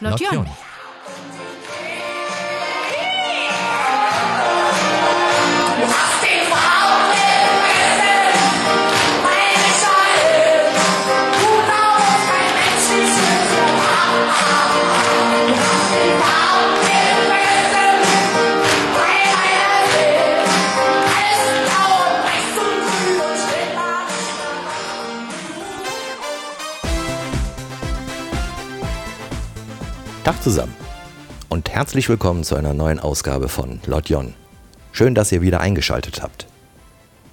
Lotion. Lotion. Tag zusammen und herzlich willkommen zu einer neuen Ausgabe von Lotjon. Schön, dass ihr wieder eingeschaltet habt.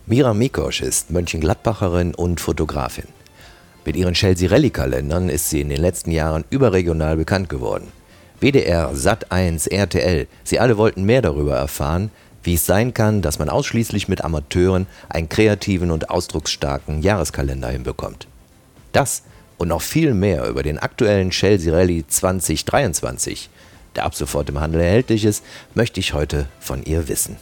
Mira Mikosch ist Mönchengladbacherin und Fotografin. Mit ihren Chelsea-Rallye-Kalendern ist sie in den letzten Jahren überregional bekannt geworden. WDR, Sat1, RTL, sie alle wollten mehr darüber erfahren, wie es sein kann, dass man ausschließlich mit Amateuren einen kreativen und ausdrucksstarken Jahreskalender hinbekommt. Das und noch viel mehr über den aktuellen Chelsea Rally 2023, der ab sofort im Handel erhältlich ist, möchte ich heute von ihr wissen.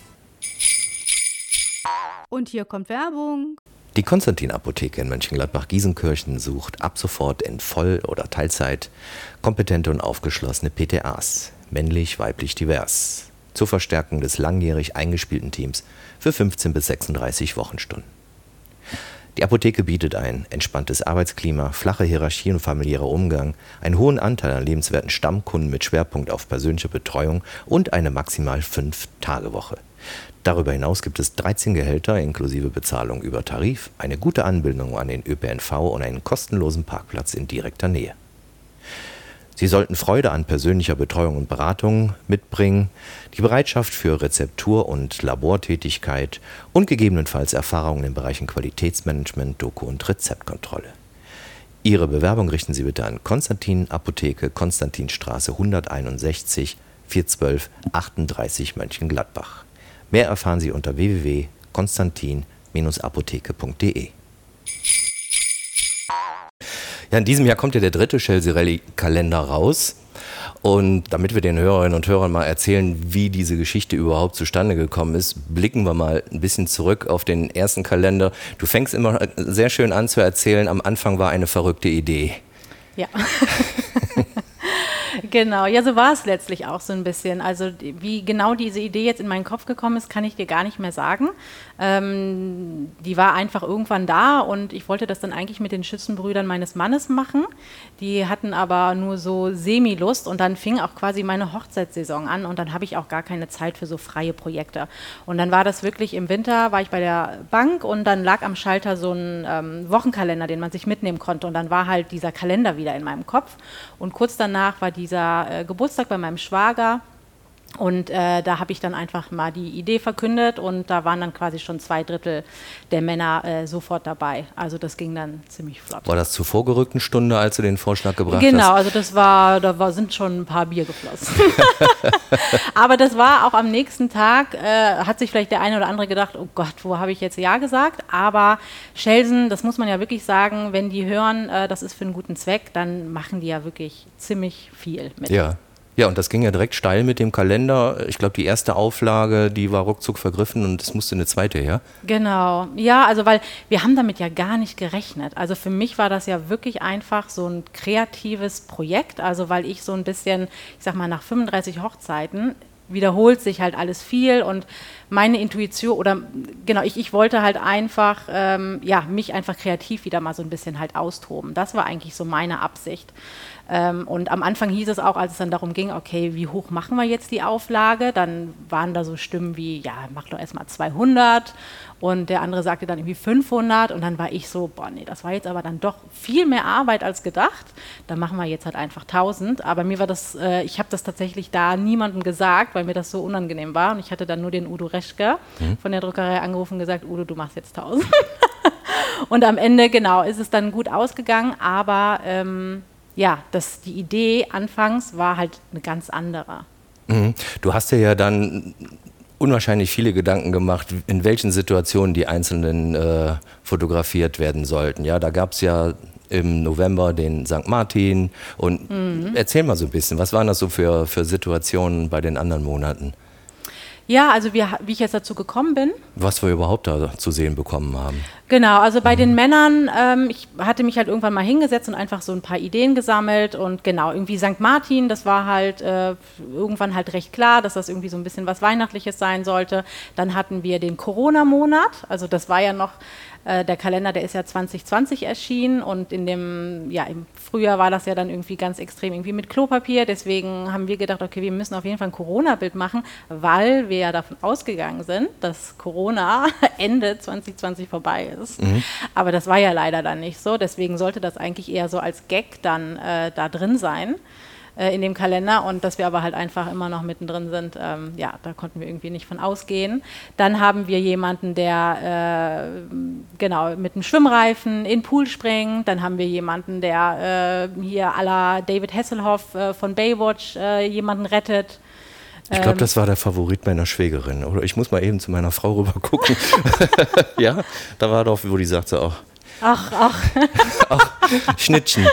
Und hier kommt Werbung. Die Konstantin Apotheke in Mönchengladbach-Giesenkirchen sucht ab sofort in Voll- oder Teilzeit kompetente und aufgeschlossene PTAs, männlich, weiblich, divers, zur Verstärkung des langjährig eingespielten Teams für 15 bis 36 Wochenstunden. Die Apotheke bietet ein entspanntes Arbeitsklima, flache Hierarchie und familiärer Umgang, einen hohen Anteil an lebenswerten Stammkunden mit Schwerpunkt auf persönliche Betreuung und eine maximal 5-Tage-Woche. Darüber hinaus gibt es 13 Gehälter inklusive Bezahlung über Tarif, eine gute Anbindung an den ÖPNV und einen kostenlosen Parkplatz in direkter Nähe. Sie sollten Freude an persönlicher Betreuung und Beratung mitbringen, die Bereitschaft für Rezeptur- und Labortätigkeit und gegebenenfalls Erfahrungen in Bereichen Qualitätsmanagement, Doku- und Rezeptkontrolle. Ihre Bewerbung richten Sie bitte an Konstantin Apotheke, Konstantinstraße 161 412 38 Mönchengladbach. Mehr erfahren Sie unter www.konstantin-apotheke.de. Ja, in diesem Jahr kommt ja der dritte Chelsea Rally Kalender raus. Und damit wir den Hörerinnen und Hörern mal erzählen, wie diese Geschichte überhaupt zustande gekommen ist, blicken wir mal ein bisschen zurück auf den ersten Kalender. Du fängst immer sehr schön an zu erzählen, am Anfang war eine verrückte Idee. Ja. Genau, ja, so war es letztlich auch so ein bisschen. Also wie genau diese Idee jetzt in meinen Kopf gekommen ist, kann ich dir gar nicht mehr sagen. Ähm, die war einfach irgendwann da und ich wollte das dann eigentlich mit den Schützenbrüdern meines Mannes machen. Die hatten aber nur so Semi-Lust und dann fing auch quasi meine Hochzeitssaison an und dann habe ich auch gar keine Zeit für so freie Projekte. Und dann war das wirklich im Winter, war ich bei der Bank und dann lag am Schalter so ein ähm, Wochenkalender, den man sich mitnehmen konnte und dann war halt dieser Kalender wieder in meinem Kopf und kurz danach war dieser äh, Geburtstag bei meinem Schwager und äh, da habe ich dann einfach mal die Idee verkündet und da waren dann quasi schon zwei Drittel der Männer äh, sofort dabei. Also das ging dann ziemlich flott. War das zur vorgerückten Stunde, als du den Vorschlag gebracht genau, hast? Genau, also das war, da war, sind schon ein paar Bier geflossen. Aber das war auch am nächsten Tag, äh, hat sich vielleicht der eine oder andere gedacht, oh Gott, wo habe ich jetzt Ja gesagt? Aber Schelsen, das muss man ja wirklich sagen, wenn die hören, äh, das ist für einen guten Zweck, dann machen die ja wirklich ziemlich viel mit. Ja. Ja, und das ging ja direkt steil mit dem Kalender. Ich glaube, die erste Auflage, die war ruckzuck vergriffen und es musste eine zweite her. Genau. Ja, also weil wir haben damit ja gar nicht gerechnet. Also für mich war das ja wirklich einfach so ein kreatives Projekt. Also weil ich so ein bisschen, ich sag mal, nach 35 Hochzeiten wiederholt sich halt alles viel und meine Intuition oder genau, ich, ich wollte halt einfach, ähm, ja, mich einfach kreativ wieder mal so ein bisschen halt austoben. Das war eigentlich so meine Absicht. Ähm, und am Anfang hieß es auch, als es dann darum ging, okay, wie hoch machen wir jetzt die Auflage? Dann waren da so Stimmen wie, ja, mach doch erstmal 200 und der andere sagte dann irgendwie 500 und dann war ich so, boah, nee, das war jetzt aber dann doch viel mehr Arbeit als gedacht. Dann machen wir jetzt halt einfach 1000. Aber mir war das, äh, ich habe das tatsächlich da niemandem gesagt, weil mir das so unangenehm war und ich hatte dann nur den Udo Reschke mhm. von der Druckerei angerufen und gesagt, Udo, du machst jetzt 1000. und am Ende, genau, ist es dann gut ausgegangen, aber ähm, ja, das, die Idee anfangs war halt eine ganz andere. Mhm. Du hast dir ja dann unwahrscheinlich viele Gedanken gemacht, in welchen Situationen die einzelnen äh, fotografiert werden sollten. Ja, da gab es ja im November den St. Martin und mhm. erzähl mal so ein bisschen, was waren das so für, für Situationen bei den anderen Monaten? Ja, also wir, wie ich jetzt dazu gekommen bin. Was wir überhaupt da zu sehen bekommen haben. Genau, also bei den Männern, ähm, ich hatte mich halt irgendwann mal hingesetzt und einfach so ein paar Ideen gesammelt und genau, irgendwie St. Martin, das war halt äh, irgendwann halt recht klar, dass das irgendwie so ein bisschen was Weihnachtliches sein sollte. Dann hatten wir den Corona-Monat, also das war ja noch äh, der Kalender, der ist ja 2020 erschienen und in dem, ja, im Frühjahr war das ja dann irgendwie ganz extrem irgendwie mit Klopapier. Deswegen haben wir gedacht, okay, wir müssen auf jeden Fall ein Corona-Bild machen, weil wir ja davon ausgegangen sind, dass Corona Ende 2020 vorbei ist. Mhm. Aber das war ja leider dann nicht so. Deswegen sollte das eigentlich eher so als Gag dann äh, da drin sein äh, in dem Kalender und dass wir aber halt einfach immer noch mittendrin sind, ähm, ja, da konnten wir irgendwie nicht von ausgehen. Dann haben wir jemanden, der äh, genau mit einem Schwimmreifen in den Pool springt. Dann haben wir jemanden, der äh, hier à la David Hasselhoff äh, von Baywatch äh, jemanden rettet. Ich glaube, ähm, das war der Favorit meiner Schwägerin. Oder ich muss mal eben zu meiner Frau rüber gucken. ja, da war doch, wo die sagte auch. Ach, ach. ach Schnittchen.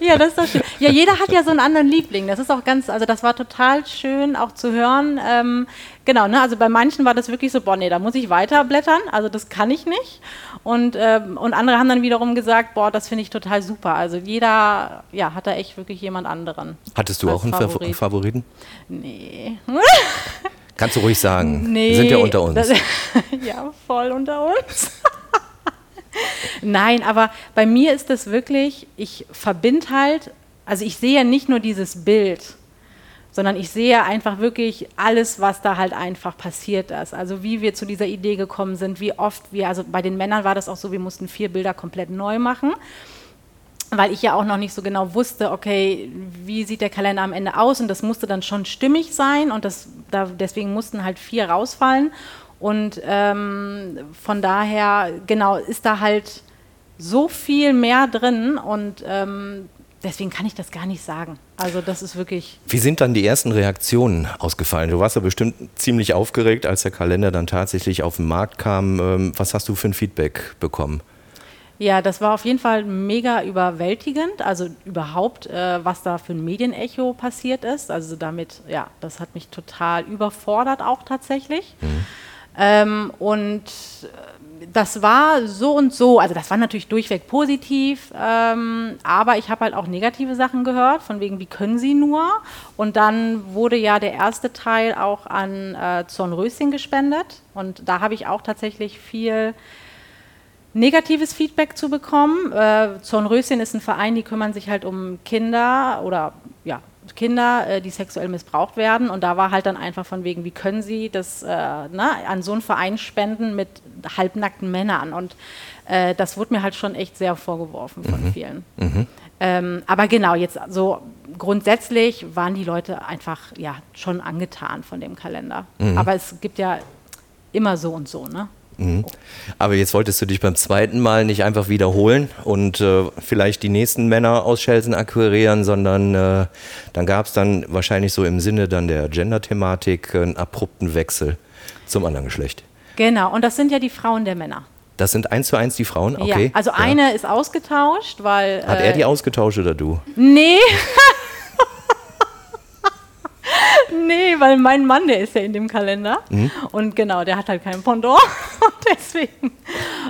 ja, das ist doch schön. Ja, jeder hat ja so einen anderen Liebling. Das ist auch ganz, also das war total schön auch zu hören. Ähm, genau, ne, also bei manchen war das wirklich so, boah, nee, da muss ich weiterblättern, also das kann ich nicht. Und, ähm, und andere haben dann wiederum gesagt, boah, das finde ich total super. Also jeder, ja, hat da echt wirklich jemand anderen. Hattest du auch einen Favorit. Favoriten? Nee. Kannst du ruhig sagen. Nee. Wir sind ja unter uns. Das, ja, voll unter uns. Nein, aber bei mir ist das wirklich, ich verbinde halt, also ich sehe ja nicht nur dieses Bild, sondern ich sehe einfach wirklich alles, was da halt einfach passiert ist. Also wie wir zu dieser Idee gekommen sind, wie oft wir, also bei den Männern war das auch so, wir mussten vier Bilder komplett neu machen, weil ich ja auch noch nicht so genau wusste, okay, wie sieht der Kalender am Ende aus und das musste dann schon stimmig sein und das, da, deswegen mussten halt vier rausfallen und ähm, von daher, genau, ist da halt so viel mehr drin und ähm, deswegen kann ich das gar nicht sagen. Also das ist wirklich. Wie sind dann die ersten Reaktionen ausgefallen? Du warst ja bestimmt ziemlich aufgeregt, als der Kalender dann tatsächlich auf den Markt kam. Ähm, was hast du für ein Feedback bekommen? Ja, das war auf jeden Fall mega überwältigend. Also überhaupt, äh, was da für ein Medienecho passiert ist. Also damit, ja, das hat mich total überfordert auch tatsächlich. Mhm. Ähm, und äh, das war so und so, also das war natürlich durchweg positiv, ähm, aber ich habe halt auch negative Sachen gehört, von wegen, wie können sie nur? Und dann wurde ja der erste Teil auch an äh, Zornröschen gespendet und da habe ich auch tatsächlich viel negatives Feedback zu bekommen. Äh, Zornröschen ist ein Verein, die kümmern sich halt um Kinder oder ja, Kinder, äh, die sexuell missbraucht werden. Und da war halt dann einfach von wegen, wie können sie das äh, na, ne, an so einen Verein spenden mit halbnackten Männern? Und äh, das wurde mir halt schon echt sehr vorgeworfen von mhm. vielen. Mhm. Ähm, aber genau, jetzt so grundsätzlich waren die Leute einfach ja schon angetan von dem Kalender. Mhm. Aber es gibt ja immer so und so, ne? Mhm. Aber jetzt wolltest du dich beim zweiten Mal nicht einfach wiederholen und äh, vielleicht die nächsten Männer aus Schelsen akquirieren, sondern äh, dann gab es dann wahrscheinlich so im Sinne dann der Gender-Thematik einen abrupten Wechsel zum anderen Geschlecht. Genau, und das sind ja die Frauen der Männer. Das sind eins zu eins die Frauen? Okay. Ja, also eine ist ausgetauscht, weil. Hat äh, er die ausgetauscht oder du? Nee. nee, weil mein Mann, der ist ja in dem Kalender. Mhm. Und genau, der hat halt kein Pendant. Deswegen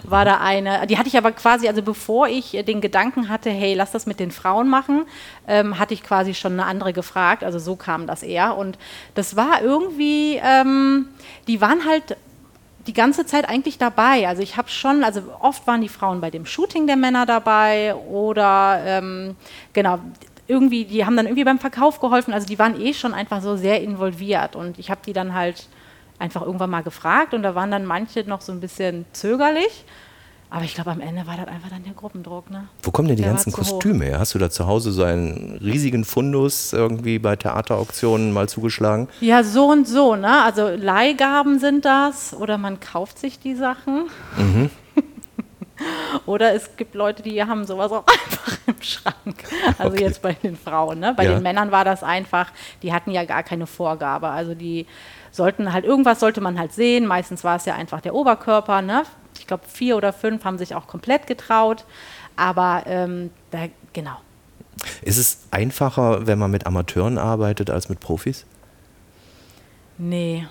war da eine, die hatte ich aber quasi, also bevor ich den Gedanken hatte, hey, lass das mit den Frauen machen, ähm, hatte ich quasi schon eine andere gefragt. Also so kam das eher. Und das war irgendwie, ähm, die waren halt die ganze Zeit eigentlich dabei. Also ich habe schon, also oft waren die Frauen bei dem Shooting der Männer dabei oder ähm, genau, irgendwie, die haben dann irgendwie beim Verkauf geholfen. Also die waren eh schon einfach so sehr involviert. Und ich habe die dann halt einfach irgendwann mal gefragt und da waren dann manche noch so ein bisschen zögerlich. Aber ich glaube, am Ende war das einfach dann der Gruppendruck. Ne? Wo kommen denn die der ganzen Kostüme her? Hast du da zu Hause so einen riesigen Fundus irgendwie bei Theaterauktionen mal zugeschlagen? Ja, so und so. Ne? Also Leihgaben sind das oder man kauft sich die Sachen. Mhm. Oder es gibt Leute, die haben sowas auch einfach im Schrank. Also okay. jetzt bei den Frauen. Ne? Bei ja. den Männern war das einfach, die hatten ja gar keine Vorgabe. Also die sollten halt, irgendwas sollte man halt sehen. Meistens war es ja einfach der Oberkörper. Ne? Ich glaube, vier oder fünf haben sich auch komplett getraut. Aber ähm, da, genau. Ist es einfacher, wenn man mit Amateuren arbeitet, als mit Profis? Nee.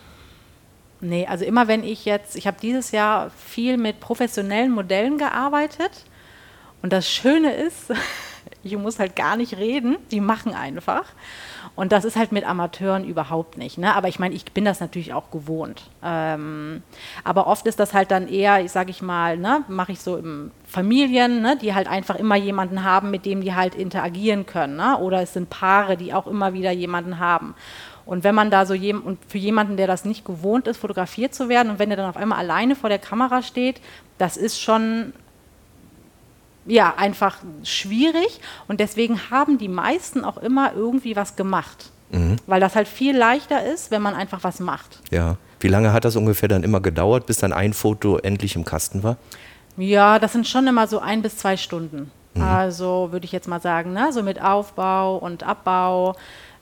Nee, also immer wenn ich jetzt, ich habe dieses Jahr viel mit professionellen Modellen gearbeitet und das Schöne ist, ich muss halt gar nicht reden, die machen einfach. Und das ist halt mit Amateuren überhaupt nicht. Ne? Aber ich meine, ich bin das natürlich auch gewohnt. Ähm, aber oft ist das halt dann eher, ich sage ich mal, ne, mache ich so im Familien, ne, die halt einfach immer jemanden haben, mit dem die halt interagieren können. Ne? Oder es sind Paare, die auch immer wieder jemanden haben. Und wenn man da so jem und für jemanden, der das nicht gewohnt ist, fotografiert zu werden und wenn er dann auf einmal alleine vor der Kamera steht, das ist schon ja einfach schwierig und deswegen haben die meisten auch immer irgendwie was gemacht, mhm. weil das halt viel leichter ist, wenn man einfach was macht. Ja. Wie lange hat das ungefähr dann immer gedauert, bis dann ein Foto endlich im Kasten war? Ja, das sind schon immer so ein bis zwei Stunden. Mhm. Also würde ich jetzt mal sagen, ne? so mit Aufbau und Abbau.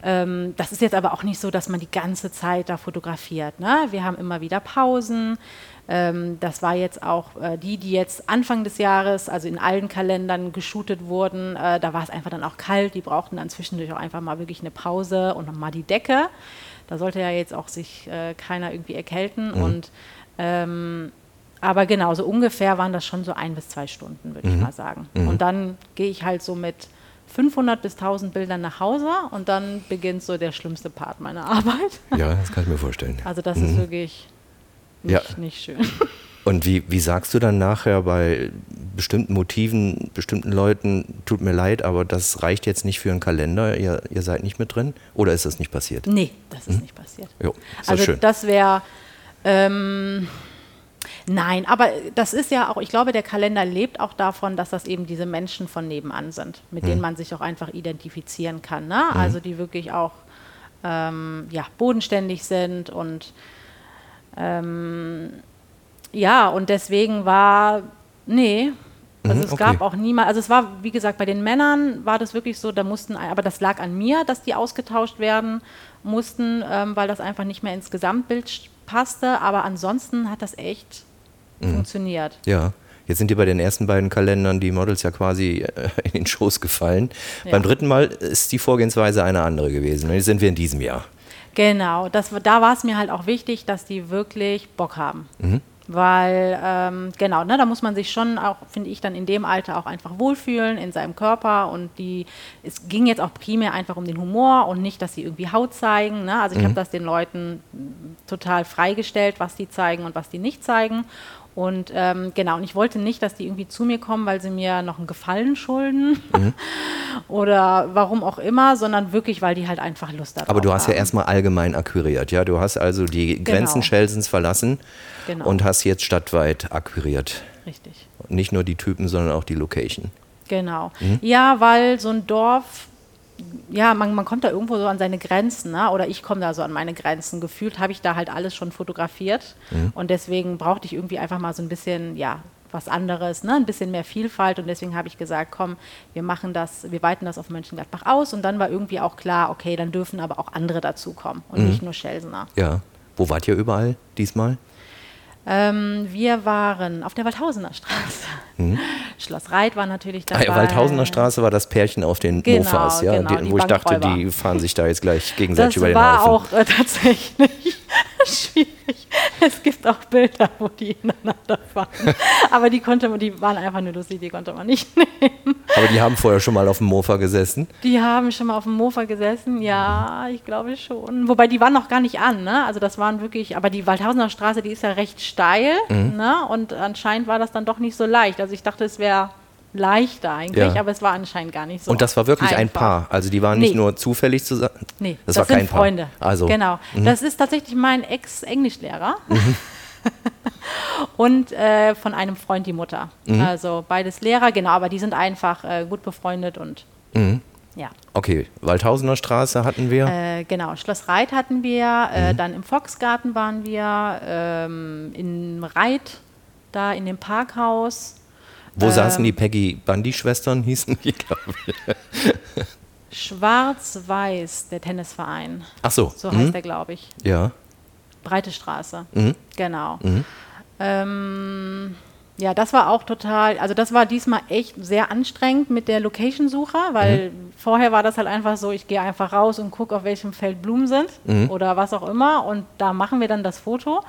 Ähm, das ist jetzt aber auch nicht so, dass man die ganze Zeit da fotografiert. Ne? Wir haben immer wieder Pausen. Ähm, das war jetzt auch äh, die, die jetzt Anfang des Jahres, also in allen Kalendern geshootet wurden. Äh, da war es einfach dann auch kalt. Die brauchten dann zwischendurch auch einfach mal wirklich eine Pause und nochmal die Decke. Da sollte ja jetzt auch sich äh, keiner irgendwie erkälten. Mhm. Und ähm, aber genau, so ungefähr waren das schon so ein bis zwei Stunden, würde mhm. ich mal sagen. Mhm. Und dann gehe ich halt so mit 500 bis 1000 Bildern nach Hause und dann beginnt so der schlimmste Part meiner Arbeit. Ja, das kann ich mir vorstellen. Also das mhm. ist wirklich nicht, ja. nicht schön. Und wie, wie sagst du dann nachher bei bestimmten Motiven, bestimmten Leuten, tut mir leid, aber das reicht jetzt nicht für einen Kalender, ihr, ihr seid nicht mit drin? Oder ist das nicht passiert? Nee, das ist hm? nicht passiert. Jo, also schön. das wäre... Ähm, Nein, aber das ist ja auch, ich glaube, der Kalender lebt auch davon, dass das eben diese Menschen von nebenan sind, mit mhm. denen man sich auch einfach identifizieren kann. Ne? Mhm. Also die wirklich auch ähm, ja, bodenständig sind und ähm, ja, und deswegen war, nee, also mhm, es okay. gab auch niemand, also es war, wie gesagt, bei den Männern war das wirklich so, da mussten, aber das lag an mir, dass die ausgetauscht werden mussten, ähm, weil das einfach nicht mehr ins Gesamtbild passte, aber ansonsten hat das echt mhm. funktioniert. Ja. Jetzt sind dir bei den ersten beiden Kalendern die Models ja quasi äh, in den Schoß gefallen. Ja. Beim dritten Mal ist die Vorgehensweise eine andere gewesen. Jetzt sind wir in diesem Jahr. Genau, das, da war es mir halt auch wichtig, dass die wirklich Bock haben. Mhm. Weil, ähm, genau, ne, da muss man sich schon auch, finde ich, dann in dem Alter auch einfach wohlfühlen in seinem Körper. Und die, es ging jetzt auch primär einfach um den Humor und nicht, dass sie irgendwie Haut zeigen. Ne? Also ich mhm. habe das den Leuten total freigestellt, was die zeigen und was die nicht zeigen. Und ähm, genau, und ich wollte nicht, dass die irgendwie zu mir kommen, weil sie mir noch einen Gefallen schulden mhm. oder warum auch immer, sondern wirklich, weil die halt einfach Lust haben. Aber du hast haben. ja erstmal allgemein akquiriert, ja? Du hast also die genau. Grenzen Schelsens verlassen genau. und hast jetzt stadtweit akquiriert. Richtig. nicht nur die Typen, sondern auch die Location. Genau. Mhm. Ja, weil so ein Dorf ja, man, man kommt da irgendwo so an seine Grenzen, ne? oder ich komme da so an meine Grenzen. Gefühlt habe ich da halt alles schon fotografiert mhm. und deswegen brauchte ich irgendwie einfach mal so ein bisschen, ja, was anderes, ne? ein bisschen mehr Vielfalt und deswegen habe ich gesagt, komm, wir machen das, wir weiten das auf Mönchengladbach aus und dann war irgendwie auch klar, okay, dann dürfen aber auch andere dazukommen und mhm. nicht nur Schelsener. Ja. Wo wart ihr überall diesmal? Ähm, wir waren auf der Waldhausener Straße. Mhm. Schloss Reit war natürlich dabei. Ah, Waldhausener Straße war das Pärchen auf den genau, Mofas, ja, genau, die, wo ich dachte, die fahren sich da jetzt gleich gegenseitig das über den Haufen. Das war auch äh, tatsächlich schwierig. Es gibt auch Bilder, wo die ineinander fahren. Aber die konnte man, die waren einfach nur lustig, die konnte man nicht nehmen. Aber die haben vorher schon mal auf dem Mofa gesessen? Die haben schon mal auf dem Mofa gesessen, ja, ich glaube schon. Wobei die waren noch gar nicht an, ne? Also das waren wirklich, aber die Waldhausener Straße, die ist ja recht steil, mhm. ne? Und anscheinend war das dann doch nicht so leicht. Also ich dachte, es wäre leichter eigentlich, ja. aber es war anscheinend gar nicht so. Und das war wirklich einfach. ein Paar. Also die waren nicht nee. nur zufällig zusammen. Nee, das, das war kein Freunde. Paar. Also. Genau. Mhm. Das ist tatsächlich mein Ex-Englischlehrer. Mhm. und äh, von einem Freund die Mutter. Mhm. Also beides Lehrer, genau, aber die sind einfach äh, gut befreundet und mhm. ja. Okay, Waldhausener Straße hatten wir. Äh, genau, Schloss Reit hatten wir, äh, mhm. dann im Foxgarten waren wir, ähm, in Reit, da in dem Parkhaus. Wo ähm, saßen die Peggy Bundy-Schwestern, hießen die, glaube ich. Schwarz-Weiß, der Tennisverein. Ach so. So heißt mhm. der, glaube ich. Ja. Breite Straße. Mhm. Genau. Mhm. Ähm, Ja, das war auch total, also das war diesmal echt sehr anstrengend mit der Location-Suche, weil mhm. vorher war das halt einfach so, ich gehe einfach raus und gucke, auf welchem Feld Blumen sind mhm. oder was auch immer und da machen wir dann das Foto.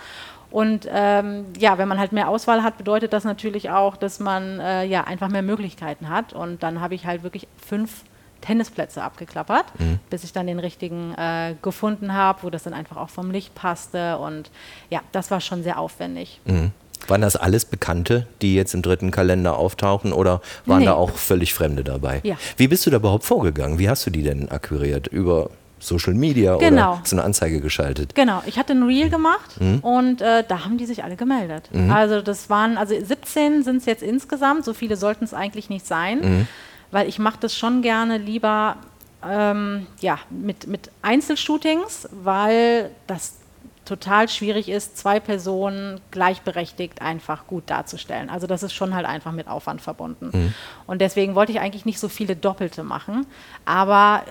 Und ähm, ja, wenn man halt mehr Auswahl hat, bedeutet das natürlich auch, dass man äh, ja einfach mehr Möglichkeiten hat. Und dann habe ich halt wirklich fünf Tennisplätze abgeklappert, mhm. bis ich dann den richtigen äh, gefunden habe, wo das dann einfach auch vom Licht passte. Und ja, das war schon sehr aufwendig. Mhm. Waren das alles Bekannte, die jetzt im dritten Kalender auftauchen oder waren nee. da auch völlig Fremde dabei? Ja. Wie bist du da überhaupt vorgegangen? Wie hast du die denn akquiriert? Über Social Media genau. oder so eine Anzeige geschaltet? Genau, ich hatte ein Reel gemacht mhm. und äh, da haben die sich alle gemeldet. Mhm. Also das waren, also 17 sind es jetzt insgesamt, so viele sollten es eigentlich nicht sein, mhm. weil ich mache das schon gerne lieber ähm, ja, mit, mit Einzelshootings, weil das total schwierig ist, zwei Personen gleichberechtigt einfach gut darzustellen. Also das ist schon halt einfach mit Aufwand verbunden. Mhm. Und deswegen wollte ich eigentlich nicht so viele Doppelte machen. Aber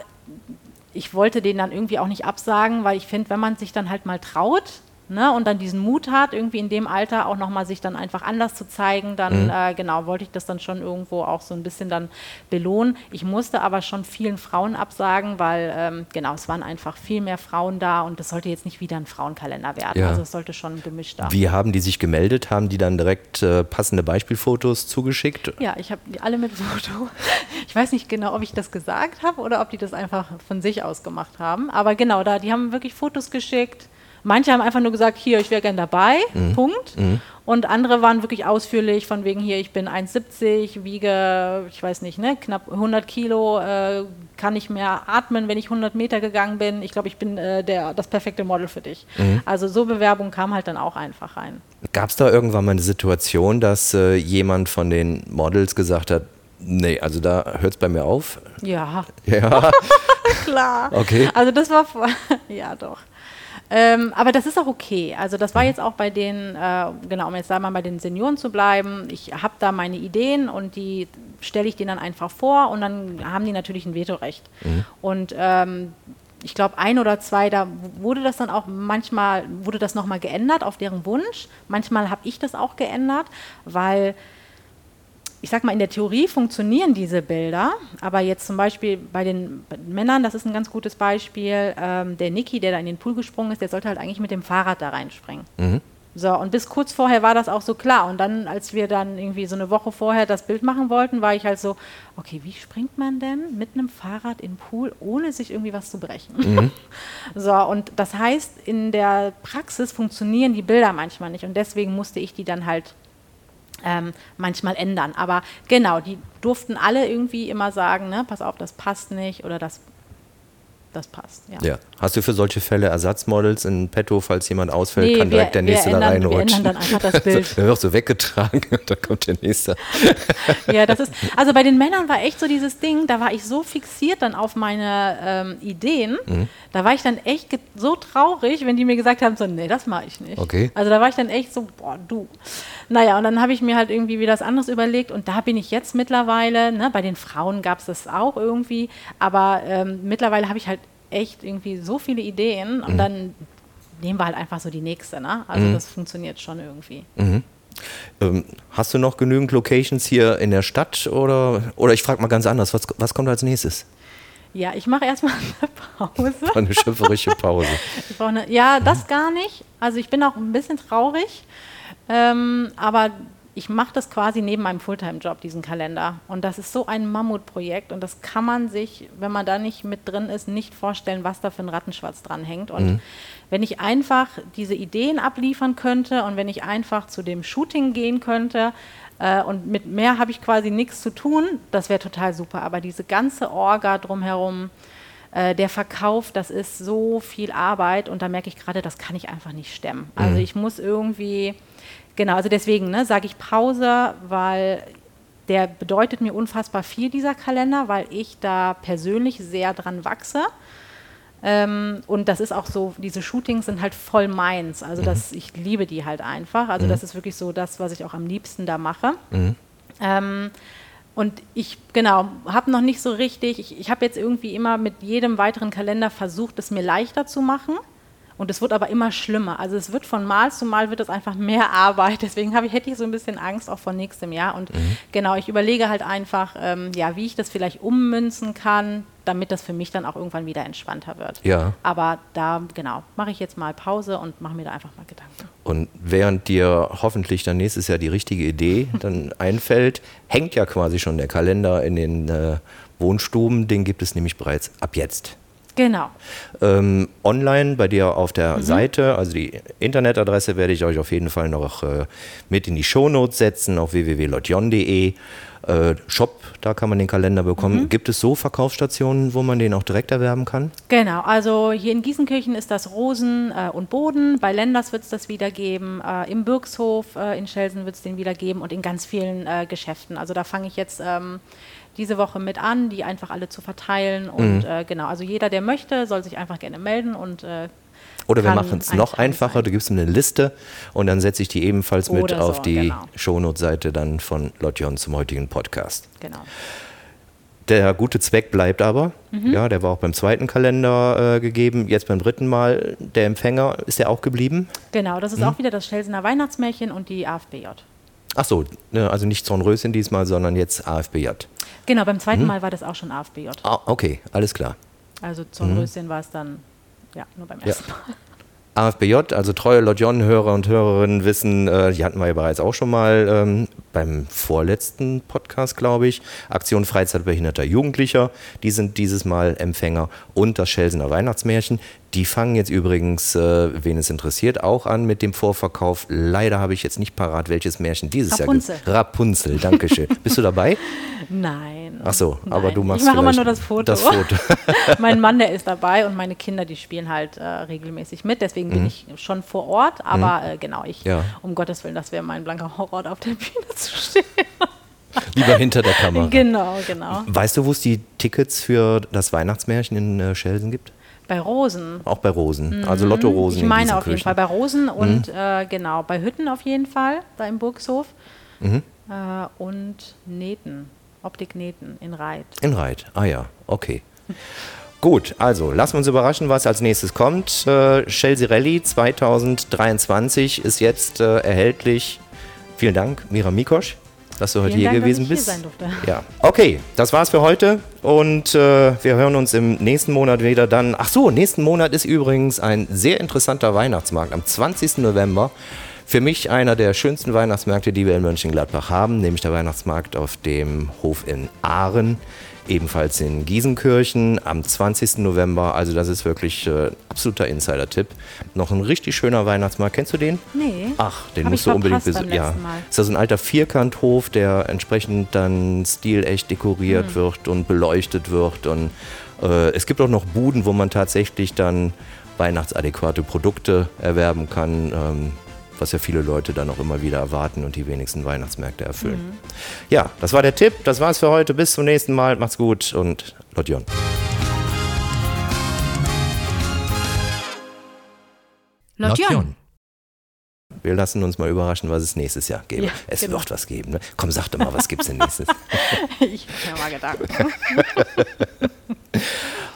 ich wollte den dann irgendwie auch nicht absagen, weil ich finde, wenn man sich dann halt mal traut, Ne, und dann diesen Mut hat, irgendwie in dem Alter auch nochmal sich dann einfach anders zu zeigen, dann mhm. äh, genau wollte ich das dann schon irgendwo auch so ein bisschen dann belohnen. Ich musste aber schon vielen Frauen absagen, weil ähm, genau, es waren einfach viel mehr Frauen da und das sollte jetzt nicht wieder ein Frauenkalender werden. Ja. Also es sollte schon gemischt da. Wie haben die sich gemeldet? Haben die dann direkt äh, passende Beispielfotos zugeschickt? Ja, ich habe die alle mit Foto. Ich weiß nicht genau, ob ich das gesagt habe oder ob die das einfach von sich aus gemacht haben. Aber genau, da, die haben wirklich Fotos geschickt Manche haben einfach nur gesagt, hier, ich wäre gern dabei, mhm. Punkt. Mhm. Und andere waren wirklich ausführlich, von wegen hier, ich bin 1,70, wiege, ich weiß nicht, ne, knapp 100 Kilo, äh, kann nicht mehr atmen, wenn ich 100 Meter gegangen bin. Ich glaube, ich bin äh, der, das perfekte Model für dich. Mhm. Also so Bewerbung kam halt dann auch einfach rein. Gab es da irgendwann mal eine Situation, dass äh, jemand von den Models gesagt hat, Nee, also da hört es bei mir auf. Ja. Ja. Klar. Okay. Also das war, ja doch. Ähm, aber das ist auch okay. Also das war mhm. jetzt auch bei den, äh, genau, um jetzt mal bei den Senioren zu bleiben. Ich habe da meine Ideen und die stelle ich denen dann einfach vor und dann haben die natürlich ein Vetorecht. Mhm. Und ähm, ich glaube, ein oder zwei, da wurde das dann auch manchmal, wurde das nochmal geändert auf deren Wunsch. Manchmal habe ich das auch geändert, weil ich sag mal, in der Theorie funktionieren diese Bilder, aber jetzt zum Beispiel bei den, Männern, das ist ein ganz gutes Beispiel, ähm, der Niki, der da in den Pool gesprungen ist, der sollte halt eigentlich mit dem Fahrrad da reinspringen. Mhm. So, und bis kurz vorher war das auch so klar. Und dann, als wir dann irgendwie so eine Woche vorher das Bild machen wollten, war ich halt so, okay, wie springt man denn mit einem Fahrrad in den Pool, ohne sich irgendwie was zu brechen? Mhm. So, und das heißt, in der Praxis funktionieren die Bilder manchmal nicht. Und deswegen musste ich die dann halt ähm, manchmal ändern. Aber genau, die durften alle irgendwie immer sagen, ne, pass auf, das passt nicht oder das das passt. Ja. ja. Hast du für solche Fälle Ersatzmodels in petto, falls jemand ausfällt, nee, kann direkt wir, der nächste ändern, da reinrutschen? Wir ändern dann einfach das Bild. Dann wird so weggetragen und dann kommt der nächste. ja, das ist, also bei den Männern war echt so dieses Ding, da war ich so fixiert dann auf meine ähm, Ideen, mhm. da war ich dann echt so traurig, wenn die mir gesagt haben, so, nee, das mache ich nicht. Okay. Also da war ich dann echt so, boah, du. Naja, und dann habe ich mir halt irgendwie wieder was anderes überlegt und da bin ich jetzt mittlerweile, ne, bei den Frauen gab es das auch irgendwie, aber ähm, mittlerweile habe ich halt echt irgendwie so viele Ideen und mhm. dann nehmen wir halt einfach so die nächste. Ne? Also mhm. das funktioniert schon irgendwie. Mhm. Ähm, hast du noch genügend Locations hier in der Stadt oder, oder ich frage mal ganz anders, was, was kommt als nächstes? Ja, ich mache erstmal eine Pause. Eine schifferische Pause. eine, ja, das gar nicht. Also ich bin auch ein bisschen traurig. Ähm, aber ich mache das quasi neben meinem Fulltime-Job, diesen Kalender. Und das ist so ein Mammutprojekt und das kann man sich, wenn man da nicht mit drin ist, nicht vorstellen, was da für ein Rattenschwarz dran hängt. Und mhm. wenn ich einfach diese Ideen abliefern könnte und wenn ich einfach zu dem Shooting gehen könnte, äh, und mit mehr habe ich quasi nichts zu tun, das wäre total super. Aber diese ganze Orga drumherum, äh, der Verkauf, das ist so viel Arbeit und da merke ich gerade, das kann ich einfach nicht stemmen. Also mhm. ich muss irgendwie Genau, also deswegen ne, sage ich Pause, weil der bedeutet mir unfassbar viel, dieser Kalender, weil ich da persönlich sehr dran wachse. Ähm, und das ist auch so, diese Shootings sind halt voll meins. Also mhm. das, ich liebe die halt einfach. Also mhm. das ist wirklich so das, was ich auch am liebsten da mache. Mhm. Ähm, und ich, genau, habe noch nicht so richtig, ich, ich habe jetzt irgendwie immer mit jedem weiteren Kalender versucht, es mir leichter zu machen Und es wird aber immer schlimmer. Also es wird von Mal zu Mal wird es einfach mehr Arbeit. Deswegen ich, hätte ich so ein bisschen Angst auch vor nächstem Jahr. Und mhm. genau, ich überlege halt einfach, ähm, ja, wie ich das vielleicht ummünzen kann, damit das für mich dann auch irgendwann wieder entspannter wird. Ja. Aber da, genau, mache ich jetzt mal Pause und mache mir da einfach mal Gedanken. Und während dir hoffentlich dann nächstes Jahr die richtige Idee dann einfällt, hängt ja quasi schon der Kalender in den äh, Wohnstuben. Den gibt es nämlich bereits ab jetzt. Genau. Ähm, online bei dir auf der mhm. Seite, also die Internetadresse werde ich euch auf jeden Fall noch äh, mit in die Shownotes setzen auf www.lotjon.de. Äh, Shop, da kann man den Kalender bekommen. Mhm. Gibt es so Verkaufsstationen, wo man den auch direkt erwerben kann? Genau, also hier in Gießenkirchen ist das Rosen äh, und Boden, bei Lenders wird es das wieder geben, äh, im Birkshof äh, in Schelsen wird es den wieder geben und in ganz vielen äh, Geschäften. Also da fange ich jetzt ähm, diese Woche mit an, die einfach alle zu verteilen. Und mhm. äh, genau, also jeder, der möchte, soll sich einfach gerne melden und äh, oder wir machen es noch einfacher, sein. du gibst ihm eine Liste und dann setze ich die ebenfalls mit so, auf die genau. Shownote-Seite dann von Lotjon zum heutigen Podcast. Genau. Der gute Zweck bleibt aber. Mhm. Ja, der war auch beim zweiten Kalender äh, gegeben, jetzt beim dritten Mal. Der Empfänger, ist der auch geblieben? Genau, das ist mhm. auch wieder das Schelsener Weihnachtsmärchen und die AFBJ. Ach so, ne, also nicht Zornröschen diesmal, sondern jetzt AFBJ. Genau, beim zweiten mhm. Mal war das auch schon AFBJ. Ah, okay, alles klar. Also Zornröschen mhm. war es dann ja, nur beim ersten ja. Mal. AFBJ, also treue Lodjon-Hörer und Hörerinnen wissen, äh, die hatten wir ja bereits auch schon mal ähm, beim vorletzten Podcast, glaube ich. Aktion Freizeitbehinderter Jugendlicher, die sind dieses Mal Empfänger und das Schelsener Weihnachtsmärchen. Die fangen jetzt übrigens, äh, wen es interessiert, auch an mit dem Vorverkauf. Leider habe ich jetzt nicht parat, welches Märchen dieses Rapunzel. Jahr gibt. Rapunzel, danke schön. Bist du dabei? Nein. Ach so, Nein. aber du machst Ich mache immer nur das Foto. Das Foto. mein Mann, der ist dabei und meine Kinder, die spielen halt äh, regelmäßig mit. Deswegen mhm. bin ich schon vor Ort. Aber mhm. äh, genau, ich, ja. um Gottes Willen, das wäre mein blanker Horror, auf der Bühne zu stehen. Lieber hinter der Kamera. Genau, genau. Weißt du, wo es die Tickets für das Weihnachtsmärchen in äh, Schelsen gibt? Bei Rosen. Auch bei Rosen. Mhm. Also Lotto Rosen. Ich meine auf jeden Fall bei Rosen und mhm. äh, genau, bei Hütten auf jeden Fall, da im Burgshof. Mhm. Äh, und Nähten, Optik Nähten in Reit. In Reit, ah ja, okay. Gut, also lassen wir uns überraschen, was als nächstes kommt. Äh, Chelsea Rally 2023 ist jetzt äh, erhältlich. Vielen Dank, Mira Mikosch dass du heute Vielen hier Dank, gewesen bist. Hier ja, okay, das war's für heute und äh, wir hören uns im nächsten Monat wieder dann. Ach so, nächsten Monat ist übrigens ein sehr interessanter Weihnachtsmarkt am 20. November. Für mich einer der schönsten Weihnachtsmärkte, die wir in Mönchengladbach haben, nämlich der Weihnachtsmarkt auf dem Hof in Ahren ebenfalls in Giesenkirchen am 20. November. Also das ist wirklich äh, absoluter Insider-Tipp. Noch ein richtig schöner Weihnachtsmarkt. Kennst du den? Nee. Ach, den musst du unbedingt besuchen. Ja. Ist das ein alter Vierkanthof, der entsprechend dann stilecht dekoriert mhm. wird und beleuchtet wird. Und äh, es gibt auch noch Buden, wo man tatsächlich dann weihnachtsadäquate Produkte erwerben kann. Ähm, was ja viele Leute dann auch immer wieder erwarten und die wenigsten Weihnachtsmärkte erfüllen. Mhm. Ja, das war der Tipp. Das war's für heute. Bis zum nächsten Mal. Macht's gut und Lotjon. Lotjon. Wir lassen uns mal überraschen, was es nächstes Jahr gäbe. Ja, es genau. wird was geben. Ne? Komm, sag doch mal, was gibt's denn nächstes? ich habe mir mal gedacht.